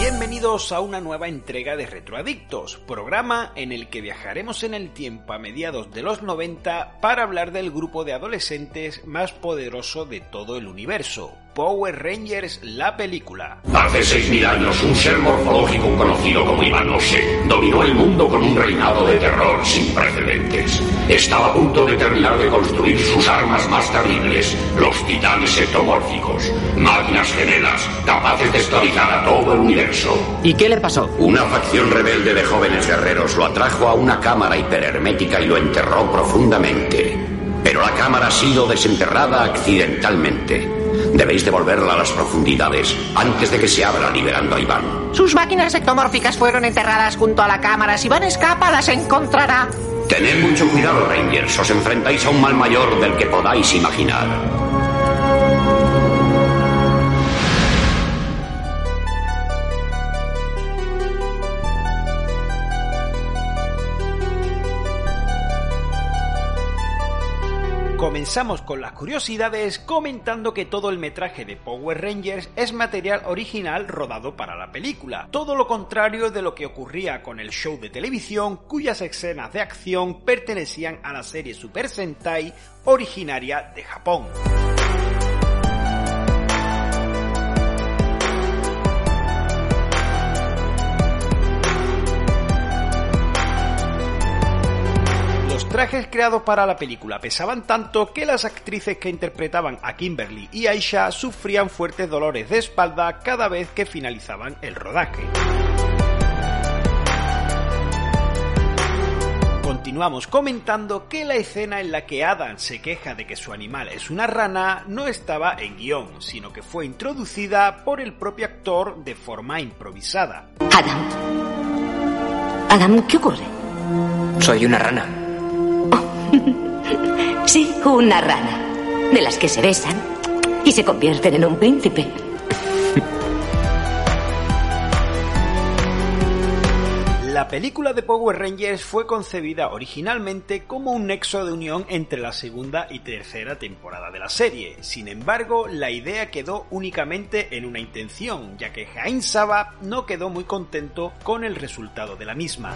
Bienvenidos a una nueva entrega de Retroadictos, programa en el que viajaremos en el tiempo a mediados de los 90 para hablar del grupo de adolescentes más poderoso de todo el universo, Power Rangers la película. Hace 6.000 años un ser morfológico conocido como Iván dominó el mundo con un reinado de terror sin precedentes. Estaba a punto de terminar de construir sus armas más terribles, los titanes ectomórficos, máquinas gemelas capaces de estabilizar a todo el universo. ¿Y qué le pasó? Una facción rebelde de jóvenes guerreros lo atrajo a una cámara hiperhermética y lo enterró profundamente. Pero la cámara ha sido desenterrada accidentalmente. Debéis devolverla a las profundidades antes de que se abra liberando a Iván. Sus máquinas ectomórficas fueron enterradas junto a la cámara. Si Iván escapa, las encontrará. Tened mucho cuidado, Rangers. Os enfrentáis a un mal mayor del que podáis imaginar. Comenzamos con las curiosidades comentando que todo el metraje de Power Rangers es material original rodado para la película, todo lo contrario de lo que ocurría con el show de televisión cuyas escenas de acción pertenecían a la serie Super Sentai originaria de Japón. Trajes creados para la película pesaban tanto que las actrices que interpretaban a Kimberly y Aisha sufrían fuertes dolores de espalda cada vez que finalizaban el rodaje. Continuamos comentando que la escena en la que Adam se queja de que su animal es una rana no estaba en guion, sino que fue introducida por el propio actor de forma improvisada. Adam. Adam, ¿qué ocurre? Soy una rana. Sí, una rana. De las que se besan y se convierten en un príncipe. La película de Power Rangers fue concebida originalmente como un nexo de unión entre la segunda y tercera temporada de la serie. Sin embargo, la idea quedó únicamente en una intención, ya que Heinz Saba no quedó muy contento con el resultado de la misma.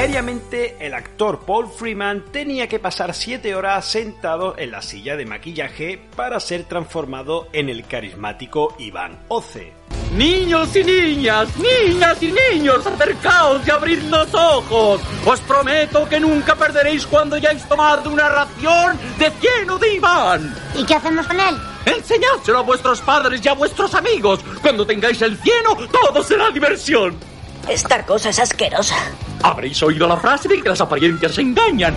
Diariamente el actor Paul Freeman tenía que pasar 7 horas sentado en la silla de maquillaje para ser transformado en el carismático Iván Oce. Niños y niñas, niñas y niños, acercaos y abrid los ojos. Os prometo que nunca perderéis cuando hayáis tomado una ración de cieno de Iván. ¿Y qué hacemos con él? Enseñádselo a vuestros padres y a vuestros amigos. Cuando tengáis el cieno, todo será diversión. Esta cosa es asquerosa. Habréis oído la frase de que las apariencias engañan.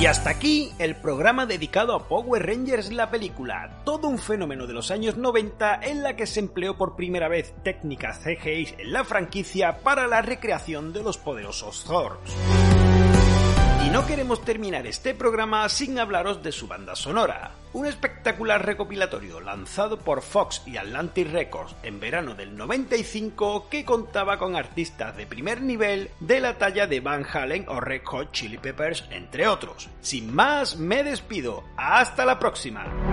Y hasta aquí el programa dedicado a Power Rangers la película, todo un fenómeno de los años 90 en la que se empleó por primera vez técnicas CGI en la franquicia para la recreación de los poderosos Thors no queremos terminar este programa sin hablaros de su banda sonora, un espectacular recopilatorio lanzado por Fox y Atlantic Records en verano del 95 que contaba con artistas de primer nivel de la talla de Van Halen o Red Hot Chili Peppers, entre otros. Sin más, me despido. Hasta la próxima.